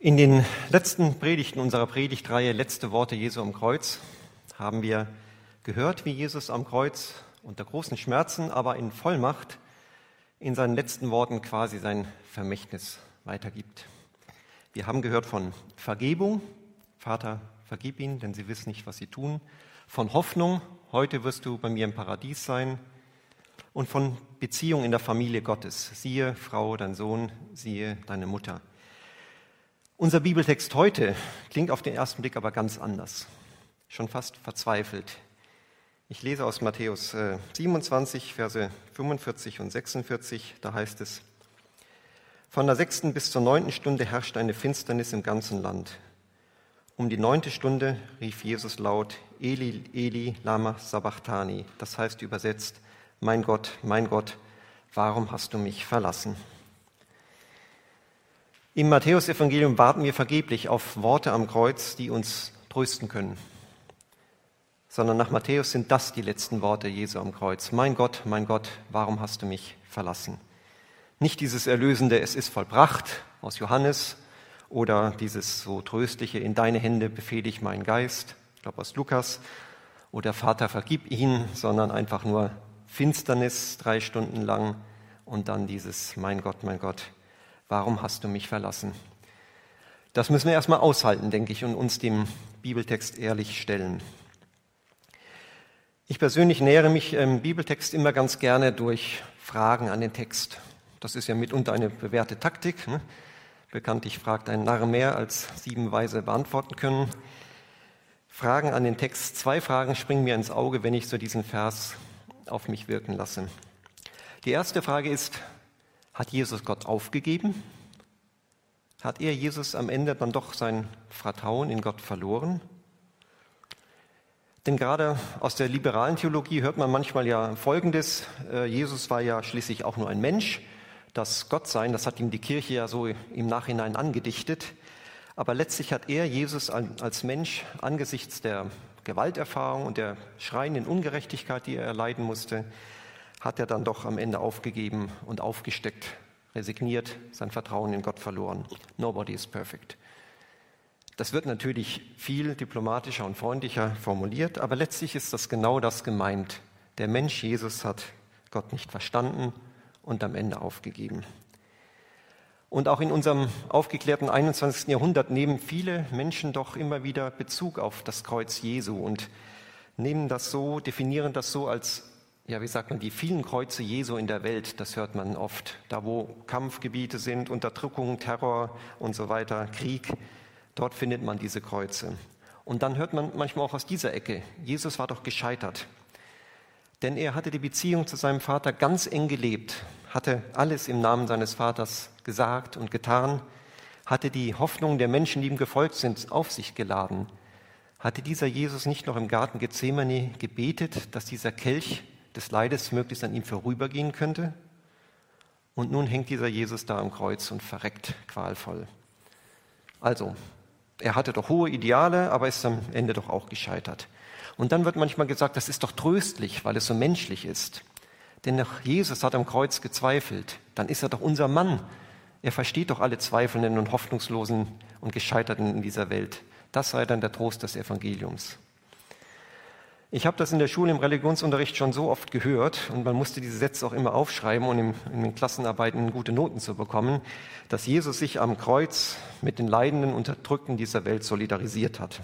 In den letzten Predigten unserer Predigtreihe Letzte Worte Jesu am Kreuz haben wir gehört, wie Jesus am Kreuz unter großen Schmerzen, aber in Vollmacht in seinen letzten Worten quasi sein Vermächtnis weitergibt. Wir haben gehört von Vergebung, Vater, vergib ihnen, denn sie wissen nicht, was sie tun, von Hoffnung, heute wirst du bei mir im Paradies sein, und von Beziehung in der Familie Gottes. Siehe, Frau, dein Sohn, siehe, deine Mutter. Unser Bibeltext heute klingt auf den ersten Blick aber ganz anders, schon fast verzweifelt. Ich lese aus Matthäus 27, äh, Verse 45 und 46, da heißt es, von der sechsten bis zur neunten Stunde herrscht eine Finsternis im ganzen Land. Um die neunte Stunde rief Jesus laut, Eli, Eli, lama sabachthani, das heißt übersetzt, mein Gott, mein Gott, warum hast du mich verlassen? Im Matthäusevangelium warten wir vergeblich auf Worte am Kreuz, die uns trösten können. Sondern nach Matthäus sind das die letzten Worte Jesu am Kreuz. Mein Gott, mein Gott, warum hast du mich verlassen? Nicht dieses erlösende Es ist vollbracht aus Johannes oder dieses so tröstliche In deine Hände befehle ich meinen Geist, ich glaube aus Lukas, oder Vater vergib ihn, sondern einfach nur Finsternis drei Stunden lang und dann dieses Mein Gott, mein Gott, warum hast du mich verlassen? Das müssen wir erstmal aushalten, denke ich, und uns dem Bibeltext ehrlich stellen. Ich persönlich nähere mich im Bibeltext immer ganz gerne durch Fragen an den Text. Das ist ja mitunter eine bewährte Taktik. Ne? Bekanntlich fragt ein Narr mehr, als sieben Weise beantworten können. Fragen an den Text. Zwei Fragen springen mir ins Auge, wenn ich so diesen Vers auf mich wirken lasse. Die erste Frage ist, hat Jesus Gott aufgegeben? Hat er Jesus am Ende dann doch sein Vertrauen in Gott verloren? Denn gerade aus der liberalen Theologie hört man manchmal ja Folgendes. Äh, Jesus war ja schließlich auch nur ein Mensch. Das Gottsein, das hat ihm die Kirche ja so im Nachhinein angedichtet. Aber letztlich hat er, Jesus als Mensch, angesichts der Gewalterfahrung und der schreienden Ungerechtigkeit, die er erleiden musste, hat er dann doch am Ende aufgegeben und aufgesteckt, resigniert, sein Vertrauen in Gott verloren. Nobody is perfect. Das wird natürlich viel diplomatischer und freundlicher formuliert, aber letztlich ist das genau das gemeint. Der Mensch Jesus hat Gott nicht verstanden und am Ende aufgegeben. Und auch in unserem aufgeklärten 21. Jahrhundert nehmen viele Menschen doch immer wieder Bezug auf das Kreuz Jesu und nehmen das so, definieren das so als, ja, wie sagt man, die vielen Kreuze Jesu in der Welt. Das hört man oft. Da, wo Kampfgebiete sind, Unterdrückung, Terror und so weiter, Krieg, dort findet man diese Kreuze. Und dann hört man manchmal auch aus dieser Ecke, Jesus war doch gescheitert. Denn er hatte die Beziehung zu seinem Vater ganz eng gelebt, hatte alles im Namen seines Vaters gesagt und getan, hatte die Hoffnungen der Menschen, die ihm gefolgt sind, auf sich geladen. Hatte dieser Jesus nicht noch im Garten Gethsemane gebetet, dass dieser Kelch des Leides möglichst an ihm vorübergehen könnte? Und nun hängt dieser Jesus da am Kreuz und verreckt qualvoll. Also, er hatte doch hohe Ideale, aber ist am Ende doch auch gescheitert. Und dann wird manchmal gesagt, das ist doch tröstlich, weil es so menschlich ist. Denn nach Jesus hat am Kreuz gezweifelt. Dann ist er doch unser Mann. Er versteht doch alle Zweifelnden und Hoffnungslosen und Gescheiterten in dieser Welt. Das sei dann der Trost des Evangeliums. Ich habe das in der Schule im Religionsunterricht schon so oft gehört und man musste diese Sätze auch immer aufschreiben, um in den Klassenarbeiten gute Noten zu bekommen, dass Jesus sich am Kreuz mit den Leidenden Unterdrückten dieser Welt solidarisiert hat.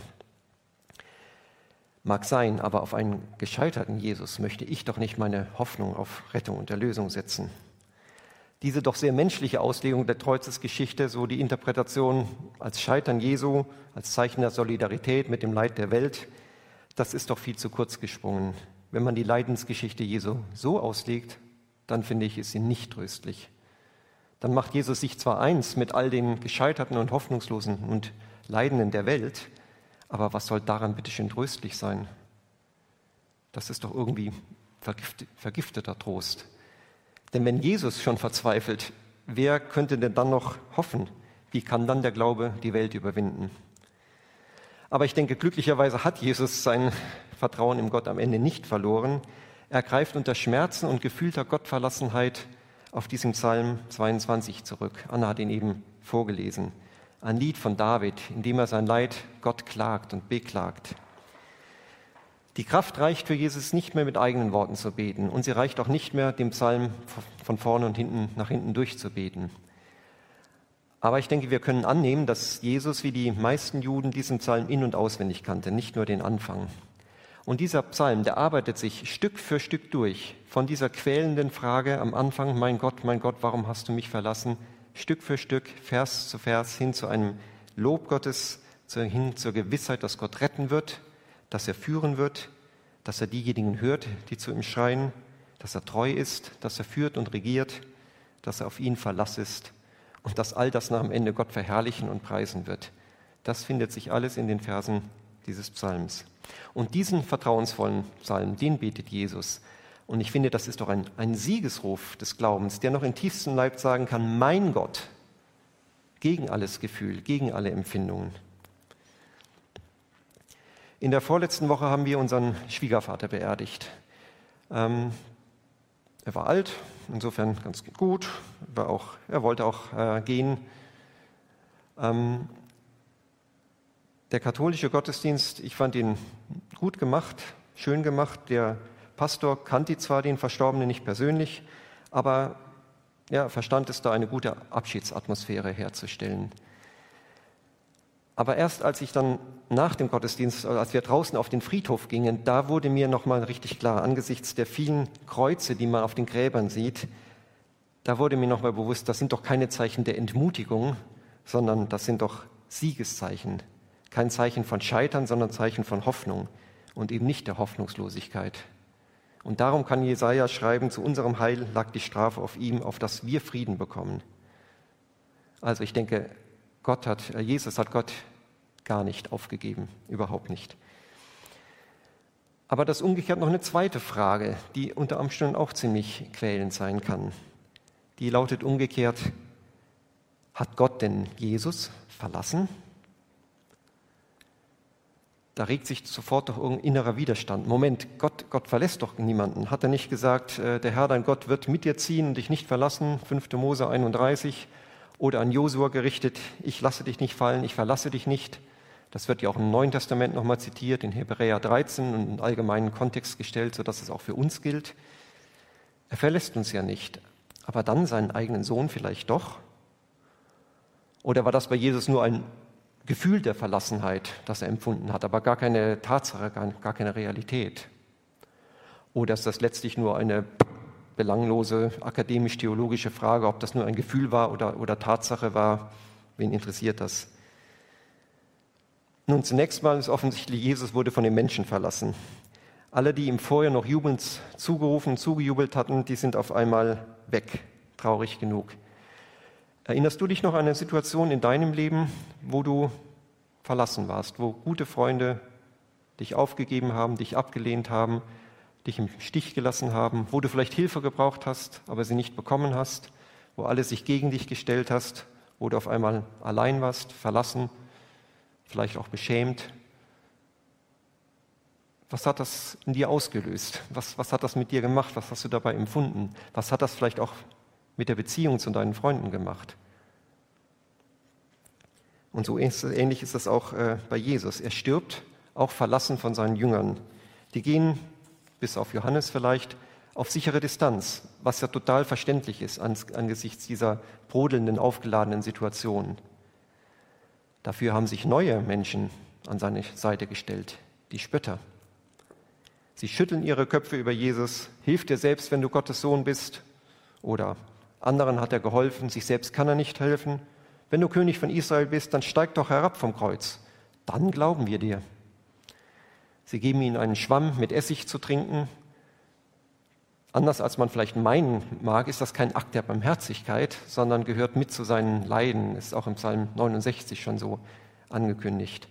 Mag sein, aber auf einen gescheiterten Jesus möchte ich doch nicht meine Hoffnung auf Rettung und Erlösung setzen. Diese doch sehr menschliche Auslegung der Kreuzesgeschichte, so die Interpretation als Scheitern Jesu, als Zeichen der Solidarität mit dem Leid der Welt, das ist doch viel zu kurz gesprungen. Wenn man die Leidensgeschichte Jesu so auslegt, dann finde ich, ist sie nicht tröstlich. Dann macht Jesus sich zwar eins mit all den Gescheiterten und Hoffnungslosen und Leidenden der Welt, aber was soll daran bitte schön tröstlich sein? Das ist doch irgendwie vergifteter Trost. Denn wenn Jesus schon verzweifelt, wer könnte denn dann noch hoffen? Wie kann dann der Glaube die Welt überwinden? Aber ich denke, glücklicherweise hat Jesus sein Vertrauen im Gott am Ende nicht verloren. Er greift unter Schmerzen und gefühlter Gottverlassenheit auf diesen Psalm 22 zurück. Anna hat ihn eben vorgelesen. Ein Lied von David, in dem er sein Leid Gott klagt und beklagt. Die Kraft reicht für Jesus nicht mehr mit eigenen Worten zu beten und sie reicht auch nicht mehr, dem Psalm von vorne und hinten nach hinten durchzubeten. Aber ich denke, wir können annehmen, dass Jesus wie die meisten Juden diesen Psalm in- und auswendig kannte, nicht nur den Anfang. Und dieser Psalm, der arbeitet sich Stück für Stück durch, von dieser quälenden Frage am Anfang, mein Gott, mein Gott, warum hast du mich verlassen, Stück für Stück, Vers zu Vers hin zu einem Lob Gottes, hin zur Gewissheit, dass Gott retten wird, dass er führen wird, dass er diejenigen hört, die zu ihm schreien, dass er treu ist, dass er führt und regiert, dass er auf ihn Verlass ist und dass all das nach dem Ende Gott verherrlichen und preisen wird. Das findet sich alles in den Versen dieses Psalms. Und diesen vertrauensvollen Psalm, den betet Jesus. Und ich finde, das ist doch ein, ein Siegesruf des Glaubens, der noch im tiefsten Leib sagen kann, mein Gott, gegen alles Gefühl, gegen alle Empfindungen. In der vorletzten Woche haben wir unseren Schwiegervater beerdigt. Ähm, er war alt, insofern ganz gut. War auch, er wollte auch äh, gehen. Ähm, der katholische Gottesdienst, ich fand ihn gut gemacht, schön gemacht. Der Pastor kannte zwar den Verstorbenen nicht persönlich, aber er verstand es da, eine gute Abschiedsatmosphäre herzustellen. Aber erst als ich dann nach dem Gottesdienst, als wir draußen auf den Friedhof gingen, da wurde mir nochmal richtig klar, angesichts der vielen Kreuze, die man auf den Gräbern sieht, da wurde mir nochmal bewusst, das sind doch keine Zeichen der Entmutigung, sondern das sind doch Siegeszeichen. Kein Zeichen von Scheitern, sondern Zeichen von Hoffnung und eben nicht der Hoffnungslosigkeit. Und darum kann Jesaja schreiben: Zu unserem Heil lag die Strafe auf ihm, auf dass wir Frieden bekommen. Also ich denke, Gott hat, äh, Jesus hat Gott gar nicht aufgegeben, überhaupt nicht. Aber das umgekehrt noch eine zweite Frage, die unter Umständen auch ziemlich quälend sein kann. Die lautet umgekehrt, hat Gott denn Jesus verlassen? Da regt sich sofort doch irgendein innerer Widerstand. Moment, Gott, Gott verlässt doch niemanden. Hat er nicht gesagt, äh, der Herr, dein Gott, wird mit dir ziehen und dich nicht verlassen? 5. Mose 31 oder an Josua gerichtet, ich lasse dich nicht fallen, ich verlasse dich nicht. Das wird ja auch im Neuen Testament nochmal zitiert, in Hebräer 13 und in allgemeinen Kontext gestellt, sodass es auch für uns gilt. Er verlässt uns ja nicht, aber dann seinen eigenen Sohn vielleicht doch? Oder war das bei Jesus nur ein Gefühl der Verlassenheit, das er empfunden hat, aber gar keine Tatsache, gar keine Realität? Oder ist das letztlich nur eine belanglose akademisch-theologische Frage, ob das nur ein Gefühl war oder, oder Tatsache war. Wen interessiert das? Nun, zunächst mal ist offensichtlich, Jesus wurde von den Menschen verlassen. Alle, die ihm vorher noch jubelnd zugerufen, zugejubelt hatten, die sind auf einmal weg. Traurig genug. Erinnerst du dich noch an eine Situation in deinem Leben, wo du verlassen warst, wo gute Freunde dich aufgegeben haben, dich abgelehnt haben, dich im Stich gelassen haben, wo du vielleicht Hilfe gebraucht hast, aber sie nicht bekommen hast, wo alle sich gegen dich gestellt hast, wo du auf einmal allein warst, verlassen, vielleicht auch beschämt. Was hat das in dir ausgelöst? Was, was hat das mit dir gemacht? Was hast du dabei empfunden? Was hat das vielleicht auch mit der Beziehung zu deinen Freunden gemacht? Und so ähnlich ist das auch äh, bei Jesus. Er stirbt, auch verlassen von seinen Jüngern. Die gehen bis auf Johannes vielleicht, auf sichere Distanz, was ja total verständlich ist angesichts dieser brodelnden, aufgeladenen Situation. Dafür haben sich neue Menschen an seine Seite gestellt, die Spötter. Sie schütteln ihre Köpfe über Jesus, hilf dir selbst, wenn du Gottes Sohn bist. Oder anderen hat er geholfen, sich selbst kann er nicht helfen. Wenn du König von Israel bist, dann steig doch herab vom Kreuz. Dann glauben wir dir. Sie geben ihnen einen Schwamm mit Essig zu trinken. Anders als man vielleicht meinen mag, ist das kein Akt der Barmherzigkeit, sondern gehört mit zu seinen Leiden. Ist auch im Psalm 69 schon so angekündigt.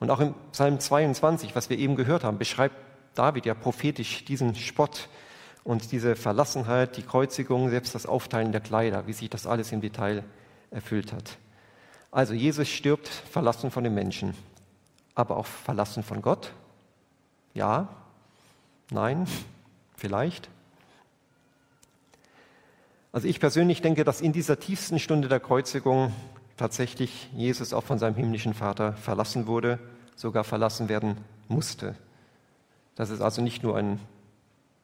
Und auch im Psalm 22, was wir eben gehört haben, beschreibt David ja prophetisch diesen Spott und diese Verlassenheit, die Kreuzigung, selbst das Aufteilen der Kleider, wie sich das alles im Detail erfüllt hat. Also Jesus stirbt verlassen von den Menschen, aber auch verlassen von Gott ja? Nein? Vielleicht? Also ich persönlich denke, dass in dieser tiefsten Stunde der Kreuzigung tatsächlich Jesus auch von seinem himmlischen Vater verlassen wurde, sogar verlassen werden musste. Dass es also nicht nur ein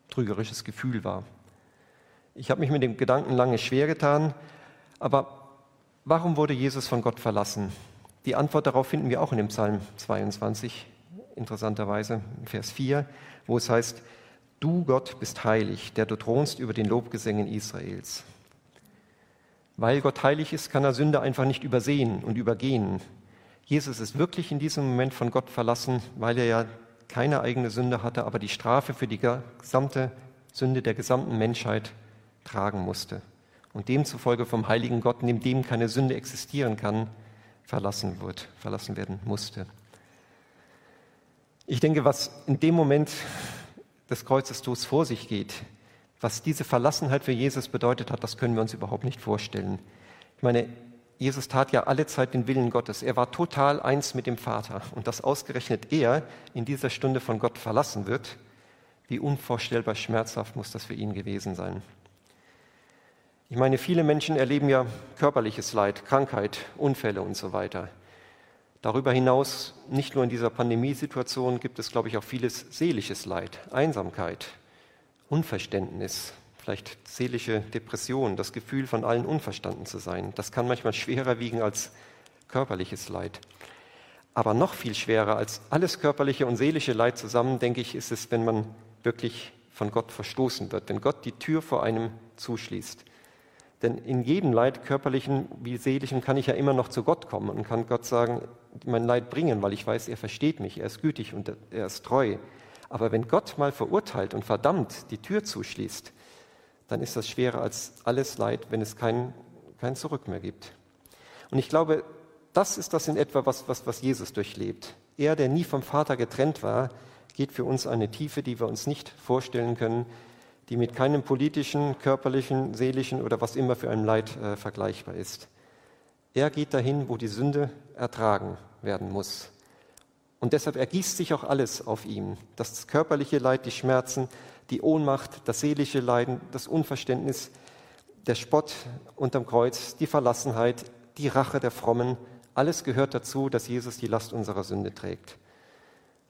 trügerisches Gefühl war. Ich habe mich mit dem Gedanken lange schwer getan, aber warum wurde Jesus von Gott verlassen? Die Antwort darauf finden wir auch in dem Psalm 22, interessanterweise, Vers 4, wo es heißt, Du Gott bist heilig, der du thronst über den Lobgesängen Israels. Weil Gott heilig ist, kann er Sünde einfach nicht übersehen und übergehen. Jesus ist wirklich in diesem Moment von Gott verlassen, weil er ja keine eigene Sünde hatte, aber die Strafe für die gesamte Sünde der gesamten Menschheit tragen musste. Und demzufolge vom heiligen Gott, neben dem keine Sünde existieren kann, verlassen wird, verlassen werden musste. Ich denke, was in dem Moment des Kreuzestods vor sich geht, was diese Verlassenheit für Jesus bedeutet hat, das können wir uns überhaupt nicht vorstellen. Ich meine, Jesus tat ja alle Zeit den Willen Gottes. Er war total eins mit dem Vater. Und dass ausgerechnet er in dieser Stunde von Gott verlassen wird, wie unvorstellbar schmerzhaft muss das für ihn gewesen sein. Ich meine, viele Menschen erleben ja körperliches Leid, Krankheit, Unfälle und so weiter. Darüber hinaus, nicht nur in dieser Pandemiesituation, gibt es, glaube ich, auch vieles seelisches Leid, Einsamkeit, Unverständnis, vielleicht seelische Depression, das Gefühl, von allen unverstanden zu sein. Das kann manchmal schwerer wiegen als körperliches Leid. Aber noch viel schwerer als alles körperliche und seelische Leid zusammen, denke ich, ist es, wenn man wirklich von Gott verstoßen wird, wenn Gott die Tür vor einem zuschließt. Denn in jedem Leid, körperlichen wie seelischen, kann ich ja immer noch zu Gott kommen und kann Gott sagen, mein Leid bringen, weil ich weiß, er versteht mich, er ist gütig und er ist treu. Aber wenn Gott mal verurteilt und verdammt die Tür zuschließt, dann ist das schwerer als alles Leid, wenn es kein, kein Zurück mehr gibt. Und ich glaube, das ist das in etwa, was, was, was Jesus durchlebt. Er, der nie vom Vater getrennt war, geht für uns eine Tiefe, die wir uns nicht vorstellen können, die mit keinem politischen, körperlichen, seelischen oder was immer für ein Leid äh, vergleichbar ist. Er geht dahin, wo die Sünde ertragen werden muss. Und deshalb ergießt sich auch alles auf ihm. Das körperliche Leid, die Schmerzen, die Ohnmacht, das seelische Leiden, das Unverständnis, der Spott unterm Kreuz, die Verlassenheit, die Rache der Frommen. Alles gehört dazu, dass Jesus die Last unserer Sünde trägt.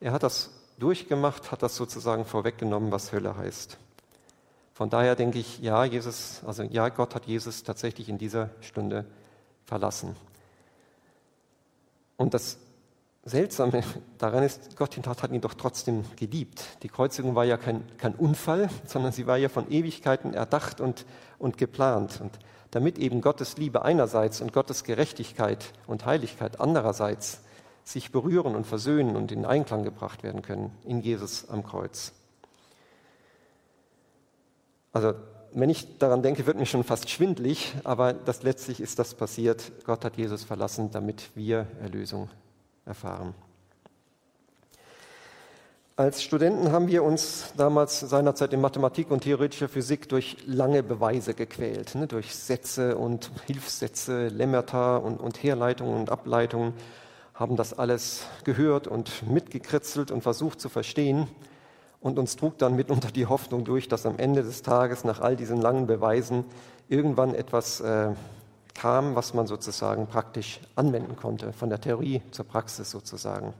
Er hat das durchgemacht, hat das sozusagen vorweggenommen, was Hölle heißt. Von daher denke ich, ja, Jesus, also ja, Gott hat Jesus tatsächlich in dieser Stunde verlassen. Und das Seltsame daran ist, Gott hat ihn doch trotzdem geliebt. Die Kreuzigung war ja kein, kein Unfall, sondern sie war ja von Ewigkeiten erdacht und, und geplant. Und damit eben Gottes Liebe einerseits und Gottes Gerechtigkeit und Heiligkeit andererseits sich berühren und versöhnen und in Einklang gebracht werden können in Jesus am Kreuz. Also wenn ich daran denke, wird mir schon fast schwindlig, aber das letztlich ist das passiert. Gott hat Jesus verlassen, damit wir Erlösung erfahren. Als Studenten haben wir uns damals seinerzeit in Mathematik und theoretischer Physik durch lange Beweise gequält, ne, durch Sätze und Hilfssätze, Lemmata und, und Herleitungen und Ableitungen, haben das alles gehört und mitgekritzelt und versucht zu verstehen. Und uns trug dann mitunter die Hoffnung durch, dass am Ende des Tages nach all diesen langen Beweisen irgendwann etwas äh, kam, was man sozusagen praktisch anwenden konnte, von der Theorie zur Praxis sozusagen.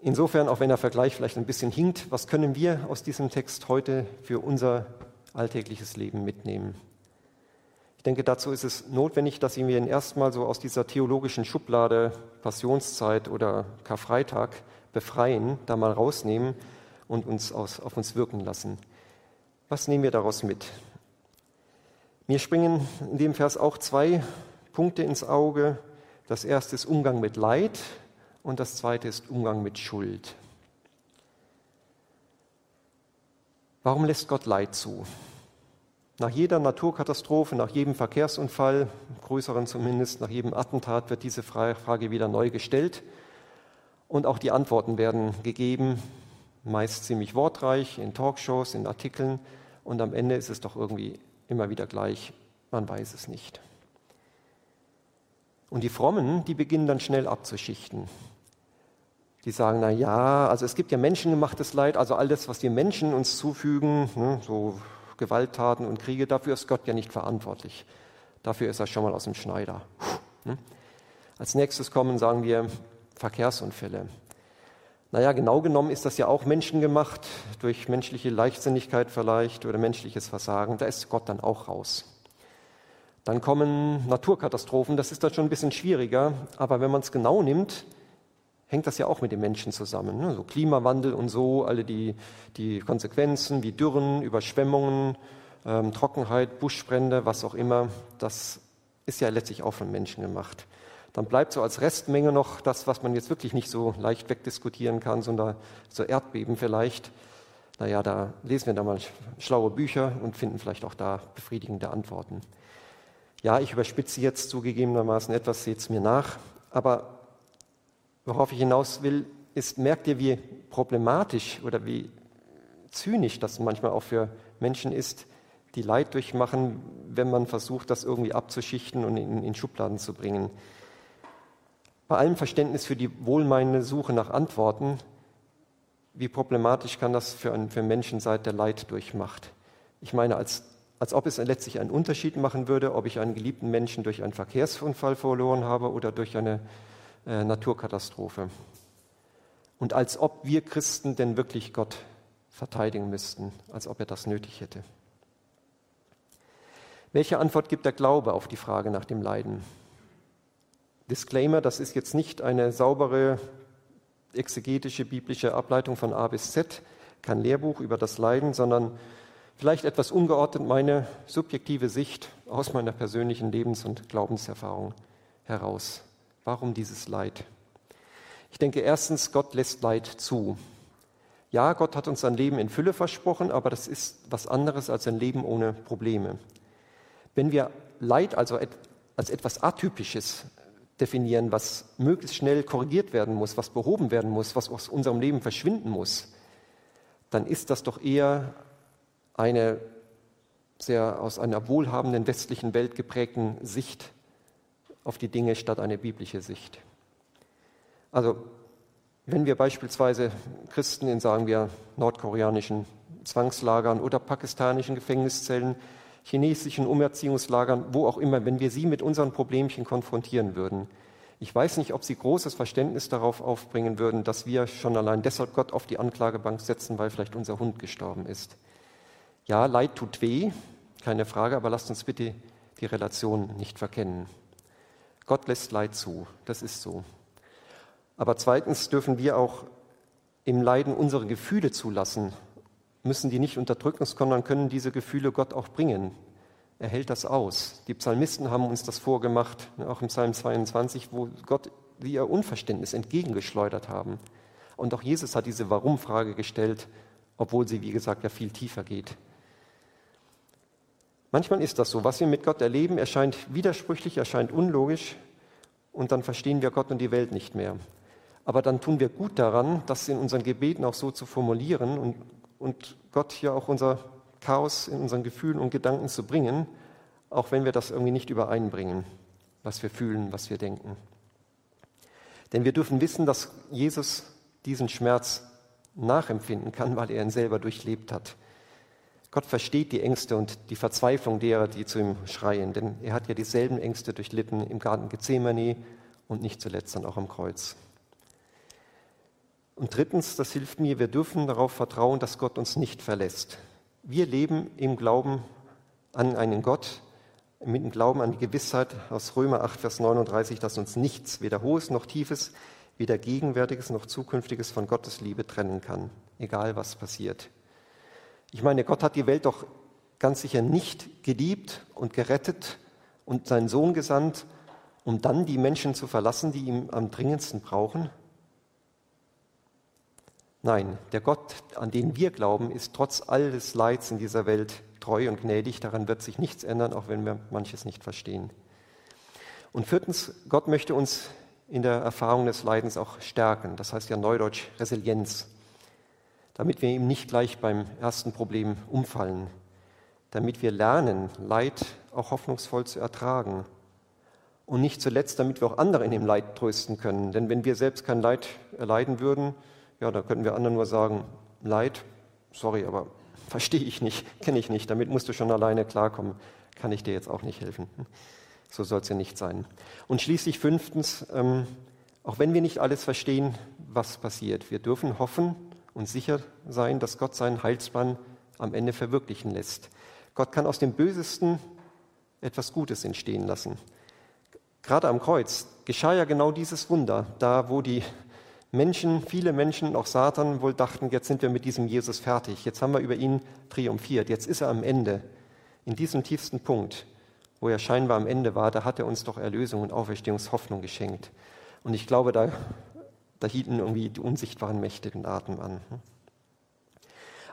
Insofern, auch wenn der Vergleich vielleicht ein bisschen hinkt, was können wir aus diesem Text heute für unser alltägliches Leben mitnehmen? Ich denke, dazu ist es notwendig, dass wir ihn erstmal so aus dieser theologischen Schublade Passionszeit oder Karfreitag befreien, da mal rausnehmen und uns aus, auf uns wirken lassen. Was nehmen wir daraus mit? Mir springen in dem Vers auch zwei Punkte ins Auge. Das erste ist Umgang mit Leid und das zweite ist Umgang mit Schuld. Warum lässt Gott Leid zu? Nach jeder Naturkatastrophe, nach jedem Verkehrsunfall, größeren zumindest, nach jedem Attentat wird diese Frage wieder neu gestellt und auch die Antworten werden gegeben, meist ziemlich wortreich in Talkshows, in Artikeln und am Ende ist es doch irgendwie immer wieder gleich, man weiß es nicht. Und die Frommen, die beginnen dann schnell abzuschichten. Die sagen, na ja, also es gibt ja menschengemachtes Leid, also alles, was die Menschen uns zufügen, ne, so Gewalttaten und Kriege, dafür ist Gott ja nicht verantwortlich. Dafür ist er schon mal aus dem Schneider. Ne? Als nächstes kommen, sagen wir, Verkehrsunfälle. Naja, genau genommen ist das ja auch menschengemacht, durch menschliche Leichtsinnigkeit vielleicht oder menschliches Versagen. Da ist Gott dann auch raus. Dann kommen Naturkatastrophen, das ist dann schon ein bisschen schwieriger, aber wenn man es genau nimmt, hängt das ja auch mit den Menschen zusammen. Ne? So Klimawandel und so, alle die, die Konsequenzen wie Dürren, Überschwemmungen, ähm, Trockenheit, Buschbrände, was auch immer, das ist ja letztlich auch von Menschen gemacht. Dann bleibt so als Restmenge noch das, was man jetzt wirklich nicht so leicht wegdiskutieren kann, sondern so Erdbeben vielleicht. Naja, da lesen wir da mal schlaue Bücher und finden vielleicht auch da befriedigende Antworten. Ja, ich überspitze jetzt zugegebenermaßen etwas, seht es mir nach, aber worauf ich hinaus will, ist, merkt ihr, wie problematisch oder wie zynisch das manchmal auch für Menschen ist, die Leid durchmachen, wenn man versucht, das irgendwie abzuschichten und in, in Schubladen zu bringen. Bei allem Verständnis für die wohlmeinende Suche nach Antworten, wie problematisch kann das für einen für Menschen sein, der Leid durchmacht? Ich meine, als, als ob es letztlich einen Unterschied machen würde, ob ich einen geliebten Menschen durch einen Verkehrsunfall verloren habe oder durch eine äh, Naturkatastrophe. Und als ob wir Christen denn wirklich Gott verteidigen müssten, als ob er das nötig hätte. Welche Antwort gibt der Glaube auf die Frage nach dem Leiden? Disclaimer, das ist jetzt nicht eine saubere exegetische biblische Ableitung von A bis Z, kein Lehrbuch über das Leiden, sondern vielleicht etwas ungeordnet meine subjektive Sicht aus meiner persönlichen Lebens- und Glaubenserfahrung heraus. Warum dieses Leid? Ich denke erstens, Gott lässt Leid zu. Ja, Gott hat uns ein Leben in Fülle versprochen, aber das ist was anderes als ein Leben ohne Probleme. Wenn wir Leid also als etwas Atypisches definieren, was möglichst schnell korrigiert werden muss, was behoben werden muss, was aus unserem Leben verschwinden muss, dann ist das doch eher eine sehr aus einer wohlhabenden westlichen Welt geprägten Sicht auf die Dinge statt eine biblische Sicht. Also wenn wir beispielsweise Christen in, sagen wir, nordkoreanischen Zwangslagern oder pakistanischen Gefängniszellen chinesischen Umerziehungslagern, wo auch immer, wenn wir sie mit unseren Problemchen konfrontieren würden. Ich weiß nicht, ob sie großes Verständnis darauf aufbringen würden, dass wir schon allein deshalb Gott auf die Anklagebank setzen, weil vielleicht unser Hund gestorben ist. Ja, Leid tut weh, keine Frage, aber lasst uns bitte die Relation nicht verkennen. Gott lässt Leid zu, das ist so. Aber zweitens dürfen wir auch im Leiden unsere Gefühle zulassen müssen die nicht unterdrücken, sondern können diese Gefühle Gott auch bringen. Er hält das aus. Die Psalmisten haben uns das vorgemacht, auch im Psalm 22, wo Gott wie ihr Unverständnis entgegengeschleudert haben. Und auch Jesus hat diese Warum-Frage gestellt, obwohl sie, wie gesagt, ja viel tiefer geht. Manchmal ist das so. Was wir mit Gott erleben, erscheint widersprüchlich, erscheint unlogisch und dann verstehen wir Gott und die Welt nicht mehr. Aber dann tun wir gut daran, das in unseren Gebeten auch so zu formulieren und und Gott hier auch unser Chaos in unseren Gefühlen und Gedanken zu bringen, auch wenn wir das irgendwie nicht übereinbringen, was wir fühlen, was wir denken. Denn wir dürfen wissen, dass Jesus diesen Schmerz nachempfinden kann, weil er ihn selber durchlebt hat. Gott versteht die Ängste und die Verzweiflung derer, die zu ihm schreien, denn er hat ja dieselben Ängste durchlitten im Garten Gethsemane und nicht zuletzt dann auch am Kreuz. Und drittens, das hilft mir, wir dürfen darauf vertrauen, dass Gott uns nicht verlässt. Wir leben im Glauben an einen Gott, mit dem Glauben an die Gewissheit aus Römer 8, Vers 39, dass uns nichts, weder Hohes noch Tiefes, weder Gegenwärtiges noch Zukünftiges von Gottes Liebe trennen kann, egal was passiert. Ich meine, Gott hat die Welt doch ganz sicher nicht geliebt und gerettet und seinen Sohn gesandt, um dann die Menschen zu verlassen, die ihn am dringendsten brauchen. Nein, der Gott, an den wir glauben, ist trotz alles Leids in dieser Welt treu und gnädig. Daran wird sich nichts ändern, auch wenn wir manches nicht verstehen. Und viertens, Gott möchte uns in der Erfahrung des Leidens auch stärken. Das heißt ja neudeutsch Resilienz. Damit wir ihm nicht gleich beim ersten Problem umfallen. Damit wir lernen, Leid auch hoffnungsvoll zu ertragen. Und nicht zuletzt, damit wir auch andere in dem Leid trösten können. Denn wenn wir selbst kein Leid erleiden würden, ja, da könnten wir anderen nur sagen, Leid, sorry, aber verstehe ich nicht, kenne ich nicht, damit musst du schon alleine klarkommen, kann ich dir jetzt auch nicht helfen. So soll es ja nicht sein. Und schließlich fünftens, ähm, auch wenn wir nicht alles verstehen, was passiert, wir dürfen hoffen und sicher sein, dass Gott seinen Heilsplan am Ende verwirklichen lässt. Gott kann aus dem Bösesten etwas Gutes entstehen lassen. Gerade am Kreuz geschah ja genau dieses Wunder, da wo die Menschen, viele Menschen, auch Satan wohl dachten, jetzt sind wir mit diesem Jesus fertig, jetzt haben wir über ihn triumphiert, jetzt ist er am Ende. In diesem tiefsten Punkt, wo er scheinbar am Ende war, da hat er uns doch Erlösung und Auferstehungshoffnung geschenkt. Und ich glaube, da, da hielten irgendwie die unsichtbaren Mächte den Atem an.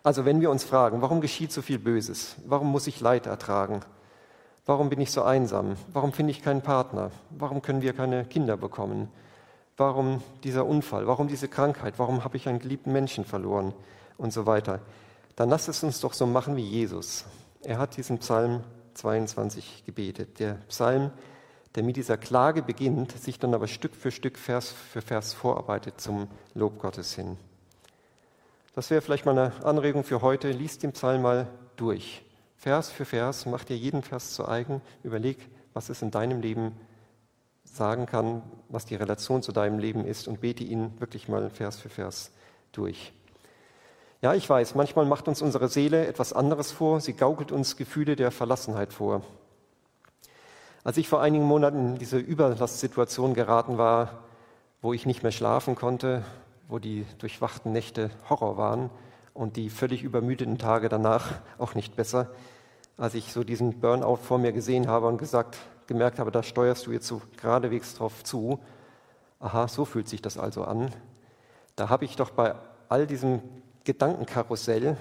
Also wenn wir uns fragen, warum geschieht so viel Böses? Warum muss ich Leid ertragen? Warum bin ich so einsam? Warum finde ich keinen Partner? Warum können wir keine Kinder bekommen? Warum dieser Unfall? Warum diese Krankheit? Warum habe ich einen geliebten Menschen verloren? Und so weiter. Dann lasst es uns doch so machen wie Jesus. Er hat diesen Psalm 22 gebetet. Der Psalm, der mit dieser Klage beginnt, sich dann aber Stück für Stück, Vers für Vers vorarbeitet zum Lob Gottes hin. Das wäre vielleicht mal eine Anregung für heute. Lies den Psalm mal durch. Vers für Vers, mach dir jeden Vers zu eigen. Überleg, was es in deinem Leben sagen kann, was die Relation zu deinem Leben ist und bete ihn wirklich mal Vers für Vers durch. Ja, ich weiß, manchmal macht uns unsere Seele etwas anderes vor. Sie gaukelt uns Gefühle der Verlassenheit vor. Als ich vor einigen Monaten in diese Überlastsituation geraten war, wo ich nicht mehr schlafen konnte, wo die durchwachten Nächte Horror waren und die völlig übermüdeten Tage danach auch nicht besser, als ich so diesen Burnout vor mir gesehen habe und gesagt gemerkt habe, da steuerst du jetzt so geradewegs drauf zu. Aha, so fühlt sich das also an. Da habe ich doch bei all diesem Gedankenkarussell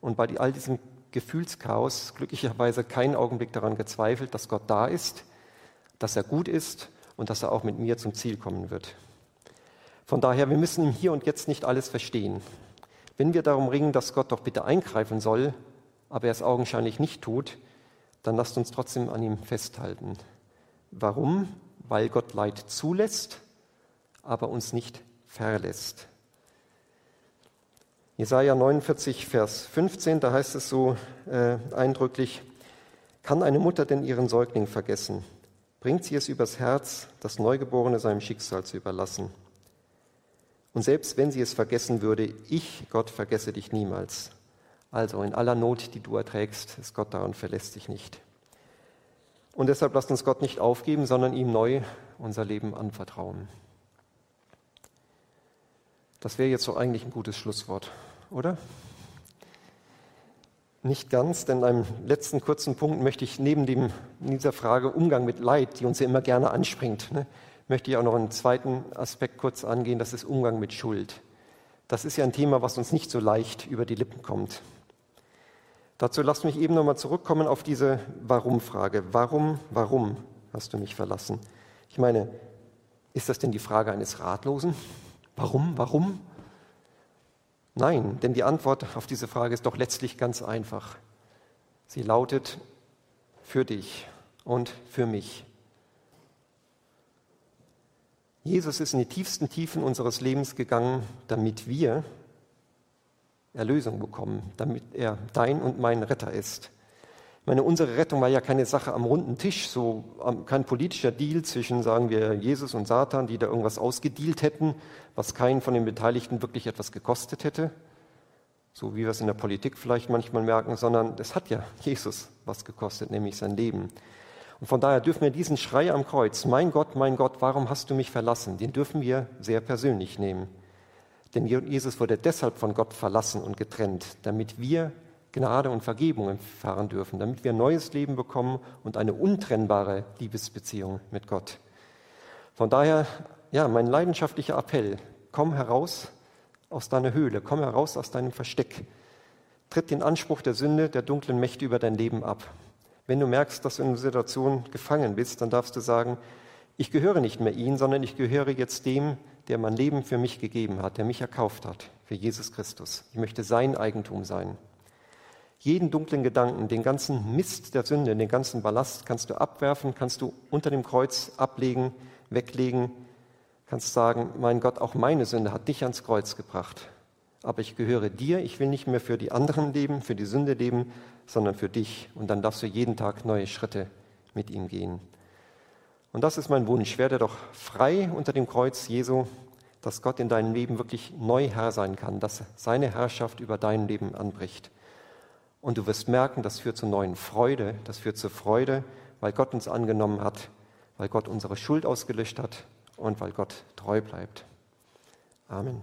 und bei all diesem Gefühlschaos glücklicherweise keinen Augenblick daran gezweifelt, dass Gott da ist, dass er gut ist und dass er auch mit mir zum Ziel kommen wird. Von daher, wir müssen im Hier und Jetzt nicht alles verstehen. Wenn wir darum ringen, dass Gott doch bitte eingreifen soll, aber er es augenscheinlich nicht tut, dann lasst uns trotzdem an ihm festhalten. Warum? Weil Gott Leid zulässt, aber uns nicht verlässt. Jesaja 49, Vers 15, da heißt es so äh, eindrücklich: Kann eine Mutter denn ihren Säugling vergessen? Bringt sie es übers Herz, das Neugeborene seinem Schicksal zu überlassen? Und selbst wenn sie es vergessen würde, ich, Gott, vergesse dich niemals. Also in aller Not, die du erträgst, ist Gott da und verlässt dich nicht. Und deshalb lasst uns Gott nicht aufgeben, sondern ihm neu unser Leben anvertrauen. Das wäre jetzt so eigentlich ein gutes Schlusswort, oder? Nicht ganz, denn einem letzten kurzen Punkt möchte ich neben dem, dieser Frage Umgang mit Leid, die uns ja immer gerne anspringt, ne, möchte ich auch noch einen zweiten Aspekt kurz angehen, das ist Umgang mit Schuld. Das ist ja ein Thema, was uns nicht so leicht über die Lippen kommt. Dazu lasst mich eben nochmal zurückkommen auf diese Warum-Frage. Warum, warum hast du mich verlassen? Ich meine, ist das denn die Frage eines Ratlosen? Warum, warum? Nein, denn die Antwort auf diese Frage ist doch letztlich ganz einfach. Sie lautet für dich und für mich. Jesus ist in die tiefsten Tiefen unseres Lebens gegangen, damit wir Erlösung bekommen, damit er dein und mein Retter ist. Ich meine, unsere Rettung war ja keine Sache am runden Tisch, so kein politischer Deal zwischen, sagen wir, Jesus und Satan, die da irgendwas ausgedealt hätten, was keinen von den Beteiligten wirklich etwas gekostet hätte, so wie wir es in der Politik vielleicht manchmal merken, sondern es hat ja Jesus was gekostet, nämlich sein Leben. Und von daher dürfen wir diesen Schrei am Kreuz, mein Gott, mein Gott, warum hast du mich verlassen, den dürfen wir sehr persönlich nehmen. Denn Jesus wurde deshalb von Gott verlassen und getrennt, damit wir Gnade und Vergebung erfahren dürfen, damit wir ein neues Leben bekommen und eine untrennbare Liebesbeziehung mit Gott. Von daher, ja, mein leidenschaftlicher Appell, komm heraus aus deiner Höhle, komm heraus aus deinem Versteck. Tritt den Anspruch der Sünde, der dunklen Mächte über dein Leben ab. Wenn du merkst, dass du in einer Situation gefangen bist, dann darfst du sagen, ich gehöre nicht mehr ihnen, sondern ich gehöre jetzt dem, der mein Leben für mich gegeben hat, der mich erkauft hat, für Jesus Christus. Ich möchte sein Eigentum sein. Jeden dunklen Gedanken, den ganzen Mist der Sünde, den ganzen Ballast kannst du abwerfen, kannst du unter dem Kreuz ablegen, weglegen, kannst sagen, mein Gott, auch meine Sünde hat dich ans Kreuz gebracht. Aber ich gehöre dir, ich will nicht mehr für die anderen leben, für die Sünde leben, sondern für dich. Und dann darfst du jeden Tag neue Schritte mit ihm gehen. Und das ist mein Wunsch. Werde doch frei unter dem Kreuz Jesu, dass Gott in deinem Leben wirklich neu Herr sein kann, dass seine Herrschaft über dein Leben anbricht. Und du wirst merken, das führt zu neuen Freude, das führt zur Freude, weil Gott uns angenommen hat, weil Gott unsere Schuld ausgelöscht hat und weil Gott treu bleibt. Amen.